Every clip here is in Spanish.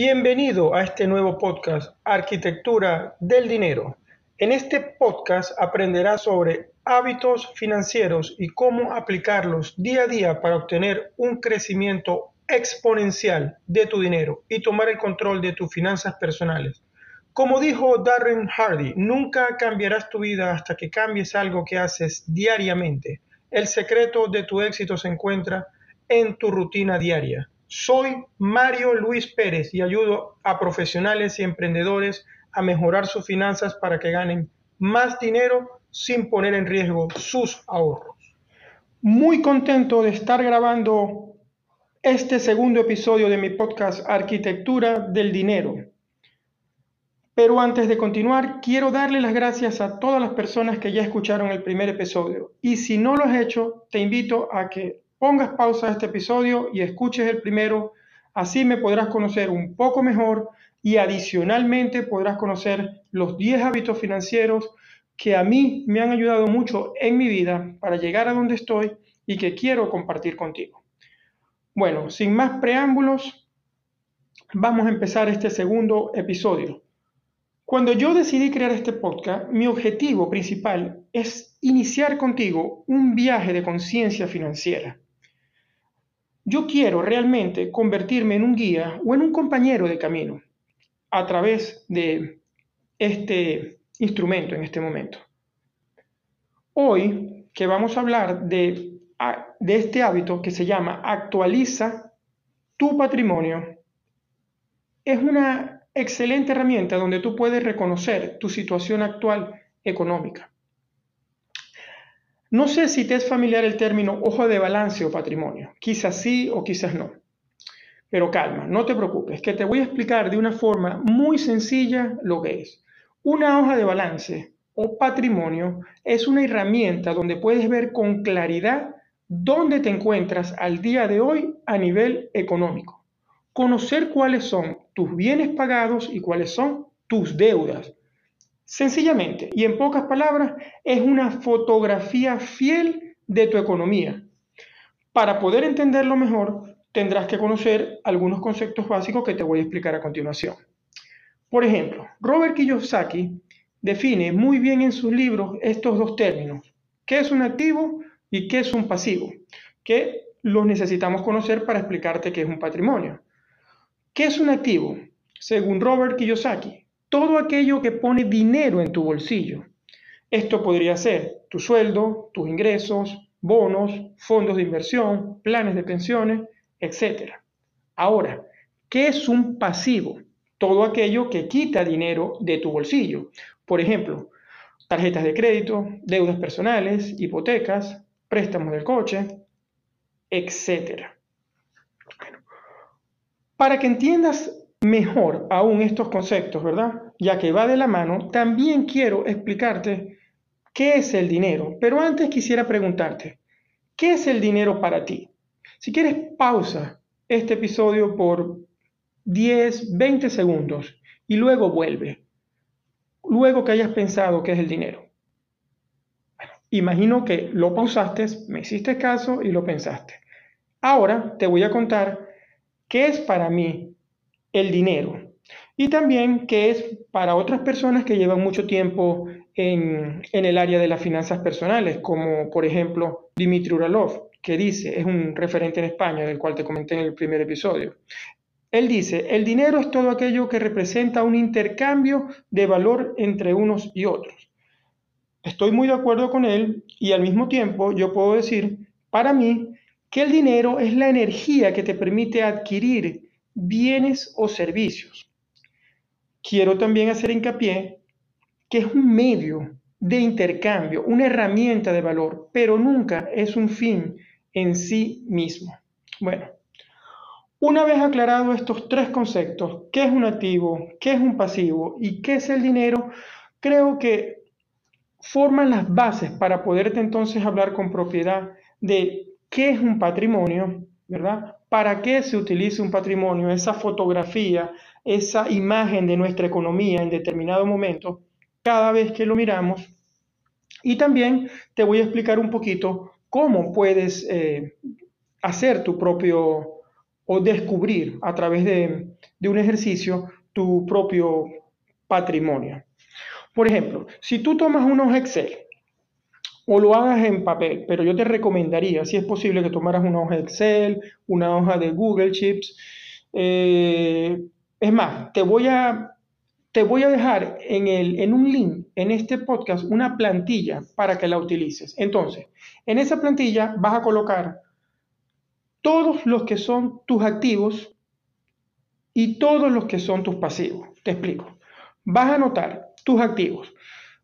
Bienvenido a este nuevo podcast, Arquitectura del Dinero. En este podcast aprenderás sobre hábitos financieros y cómo aplicarlos día a día para obtener un crecimiento exponencial de tu dinero y tomar el control de tus finanzas personales. Como dijo Darren Hardy, nunca cambiarás tu vida hasta que cambies algo que haces diariamente. El secreto de tu éxito se encuentra en tu rutina diaria. Soy Mario Luis Pérez y ayudo a profesionales y emprendedores a mejorar sus finanzas para que ganen más dinero sin poner en riesgo sus ahorros. Muy contento de estar grabando este segundo episodio de mi podcast Arquitectura del Dinero. Pero antes de continuar, quiero darle las gracias a todas las personas que ya escucharon el primer episodio. Y si no lo has hecho, te invito a que pongas pausa a este episodio y escuches el primero, así me podrás conocer un poco mejor y adicionalmente podrás conocer los 10 hábitos financieros que a mí me han ayudado mucho en mi vida para llegar a donde estoy y que quiero compartir contigo. Bueno, sin más preámbulos, vamos a empezar este segundo episodio. Cuando yo decidí crear este podcast, mi objetivo principal es iniciar contigo un viaje de conciencia financiera. Yo quiero realmente convertirme en un guía o en un compañero de camino a través de este instrumento en este momento. Hoy que vamos a hablar de, este hábito que se llama actualiza tu patrimonio, es una excelente herramienta donde tú puedes reconocer tu situación actual económica. No sé si te es familiar el término hoja de balance o patrimonio. Quizás sí o quizás no. Pero calma, no te preocupes, que te voy a explicar de una forma muy sencilla lo que es. Una hoja de balance o patrimonio es una herramienta donde puedes ver con claridad dónde te encuentras al día de hoy a nivel económico. Conocer cuáles son tus bienes pagados y cuáles son tus deudas Sencillamente, y en pocas palabras, es una fotografía fiel de tu economía. Para poder entenderlo mejor, tendrás que conocer algunos conceptos básicos que te voy a explicar a continuación. Por ejemplo, Robert Kiyosaki define muy bien en sus libros estos dos términos, qué es un activo y qué es un pasivo, que los necesitamos conocer para explicarte qué es un patrimonio. ¿Qué es un activo? Según Robert Kiyosaki, todo aquello que pone dinero en tu bolsillo. Esto podría ser tu sueldo, tus ingresos, bonos, fondos de inversión, planes de pensiones, etc. Ahora, ¿qué es un pasivo? Todo aquello que quita dinero de tu bolsillo. Por ejemplo, tarjetas de crédito, deudas personales, hipotecas, préstamos del coche, etc. para que entiendas mejor aún estos conceptos, ¿verdad? Ya que va de la mano, también quiero explicarte qué es el dinero. Pero antes quisiera preguntarte, ¿qué es el dinero para ti? Si quieres, pausa este episodio por 10, 20 segundos y luego vuelve. Luego que hayas pensado qué es el dinero. Imagino que lo pausaste, me hiciste caso y lo pensaste. Ahora te voy a contar qué es para mí el dinero. Y también que es para otras personas que llevan mucho tiempo en, el área de las finanzas personales, como por ejemplo Dimitri Uralov, que dice, es un referente en España, del cual te comenté en el primer episodio. Él dice, el dinero es todo aquello que representa un intercambio de valor entre unos y otros. Estoy muy de acuerdo con él y al mismo tiempo yo puedo decir, para mí, que el dinero es la energía que te permite adquirir bienes o servicios. Quiero también hacer hincapié que es un medio de intercambio, una herramienta de valor, pero nunca es un fin en sí mismo. Bueno, una vez aclarado estos tres conceptos, qué es un activo, qué es un pasivo y qué es el dinero, creo que forman las bases para poderte entonces hablar con propiedad de qué es un patrimonio, ¿verdad? ¿Para qué se utiliza un patrimonio, esa fotografía, esa imagen de nuestra economía en determinado momento, cada vez que lo miramos? Y también te voy a explicar un poquito cómo puedes eh, hacer tu propio o descubrir a través de, de un ejercicio tu propio patrimonio. Por ejemplo, si tú tomas unos Excel o lo hagas en papel, pero yo te recomendaría, si es posible, que tomaras una hoja de Excel, una hoja de Google Sheets. Eh, es más, te voy a, te voy a dejar en, el, en un link en este podcast una plantilla para que la utilices. Entonces, en esa plantilla vas a colocar todos los que son tus activos y todos los que son tus pasivos. Te explico. Vas a anotar tus activos,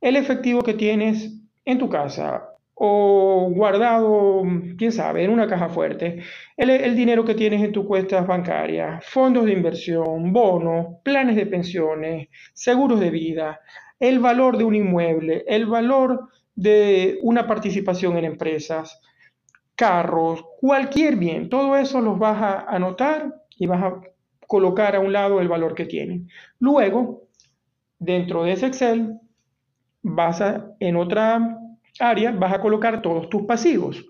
el efectivo que tienes en tu casa o guardado, quién sabe, en una caja fuerte, el, dinero que tienes en tus cuentas bancarias, fondos de inversión, bonos, planes de pensiones, seguros de vida, el valor de un inmueble, el valor de una participación en empresas, carros, cualquier bien, todo eso los vas a anotar y vas a colocar a un lado el valor que tienen. Luego, dentro de ese Excel, vas a, en otra área, vas a colocar todos tus pasivos.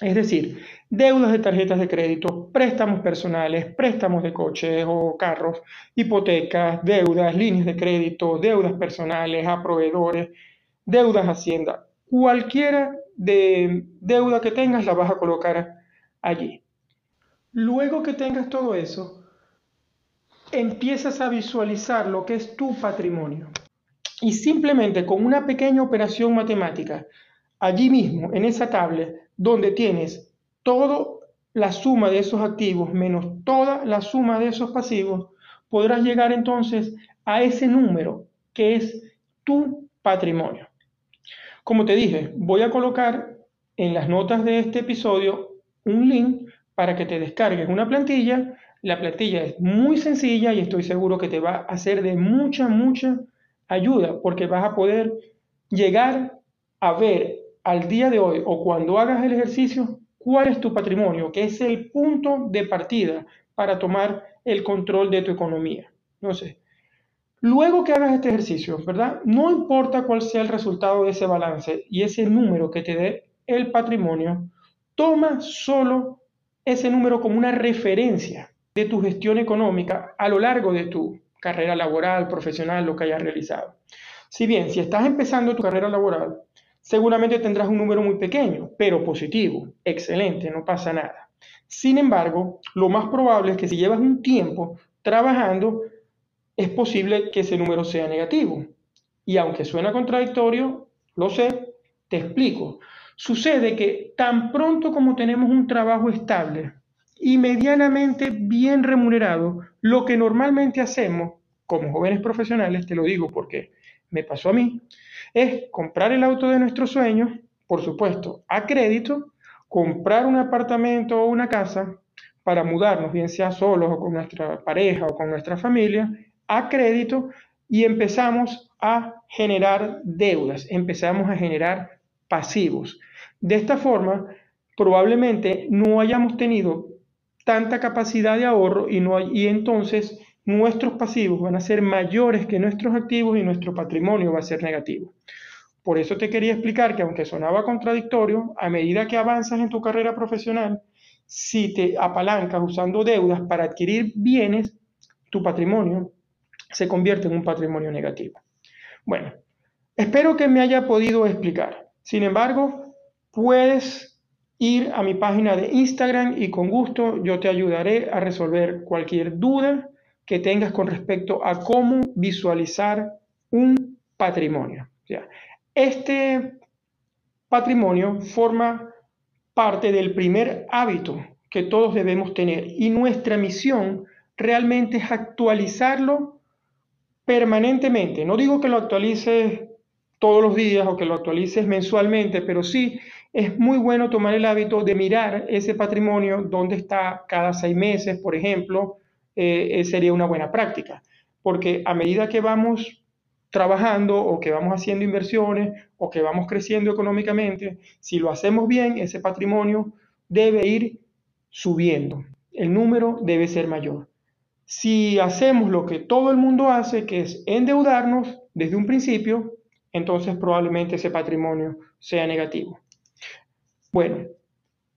Es decir, deudas de tarjetas de crédito, préstamos personales, préstamos de coches o carros, hipotecas, deudas, líneas de crédito, deudas personales a proveedores, deudas hacienda. Cualquiera de deuda que tengas la vas a colocar allí. Luego que tengas todo eso, empiezas a visualizar lo que es tu patrimonio y simplemente con una pequeña operación matemática, allí mismo, en esa tabla, donde tienes toda la suma de esos activos menos toda la suma de esos pasivos, podrás llegar entonces a ese número que es tu patrimonio. Como te dije, voy a colocar en las notas de este episodio un link para que te descargues una plantilla. La plantilla es muy sencilla y estoy seguro que te va a hacer de mucha, mucha ayuda porque vas a poder llegar a ver al día de hoy o cuando hagas el ejercicio cuál es tu patrimonio, que es el punto de partida para tomar el control de tu economía. No sé. Luego que hagas este ejercicio, ¿verdad? No importa cuál sea el resultado de ese balance y ese número que te dé el patrimonio, toma solo ese número como una referencia de tu gestión económica a lo largo de tu carrera laboral, profesional, lo que hayas realizado. Si bien, si estás empezando tu carrera laboral, seguramente tendrás un número muy pequeño, pero positivo, excelente, no pasa nada. Sin embargo, lo más probable es que si llevas un tiempo trabajando, es posible que ese número sea negativo. Y aunque suena contradictorio, lo sé, te explico. Sucede que tan pronto como tenemos un trabajo estable, y medianamente bien remunerado, lo que normalmente hacemos como jóvenes profesionales, te lo digo porque me pasó a mí, es comprar el auto de nuestros sueños, por supuesto, a crédito, comprar un apartamento o una casa para mudarnos, bien sea solos o con nuestra pareja o con nuestra familia, a crédito y empezamos a generar deudas, empezamos a generar pasivos. De esta forma, probablemente no hayamos tenido tanta capacidad de ahorro y, no y entonces nuestros pasivos van a ser mayores que nuestros activos y nuestro patrimonio va a ser negativo. Por eso te quería explicar que aunque sonaba contradictorio, a medida que avanzas en tu carrera profesional, si te apalancas usando deudas para adquirir bienes, tu patrimonio se convierte en un patrimonio negativo. Bueno, espero que me haya podido explicar. Sin embargo, puedes ir a mi página de Instagram y con gusto yo te ayudaré a resolver cualquier duda que tengas con respecto a cómo visualizar un patrimonio. Este patrimonio forma parte del primer hábito que todos debemos tener y nuestra misión realmente es actualizarlo permanentemente. No digo que lo actualices todos los días o que lo actualices mensualmente, pero sí es muy bueno tomar el hábito de mirar ese patrimonio, dónde está cada seis meses, por ejemplo, eh, eh, sería una buena práctica, porque a medida que vamos trabajando o que vamos haciendo inversiones o que vamos creciendo económicamente, si lo hacemos bien, ese patrimonio debe ir subiendo, el número debe ser mayor. Si hacemos lo que todo el mundo hace, que es endeudarnos desde un principio, entonces probablemente ese patrimonio sea negativo. Bueno,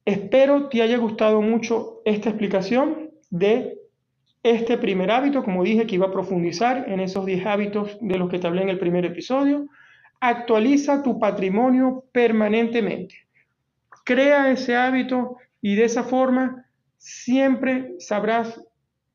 espero te haya gustado mucho esta explicación de este primer hábito, como dije que iba a profundizar en esos 10 hábitos de los que te hablé en el primer episodio. Actualiza tu patrimonio permanentemente. Crea ese hábito y de esa forma siempre sabrás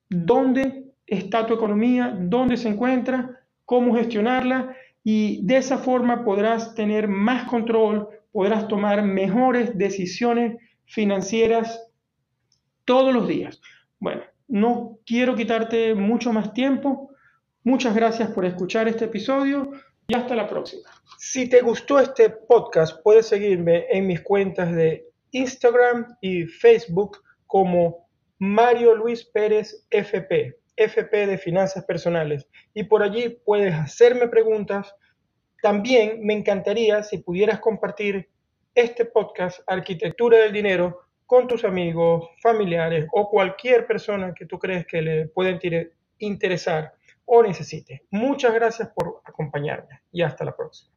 dónde está tu economía, dónde se encuentra, cómo gestionarla y de esa forma podrás tener más control, podrás tomar mejores decisiones financieras todos los días. Bueno, no quiero quitarte mucho más tiempo. Muchas gracias por escuchar este episodio y hasta la próxima. Si te gustó este podcast, puedes seguirme en mis cuentas de Instagram y Facebook como Mario Luis Pérez FP, FP de Finanzas Personales. Y por allí puedes hacerme preguntas. También me encantaría si pudieras compartir este podcast Arquitectura del Dinero con tus amigos, familiares o cualquier persona que tú crees que le pueda interesar o necesite. Muchas gracias por acompañarme y hasta la próxima.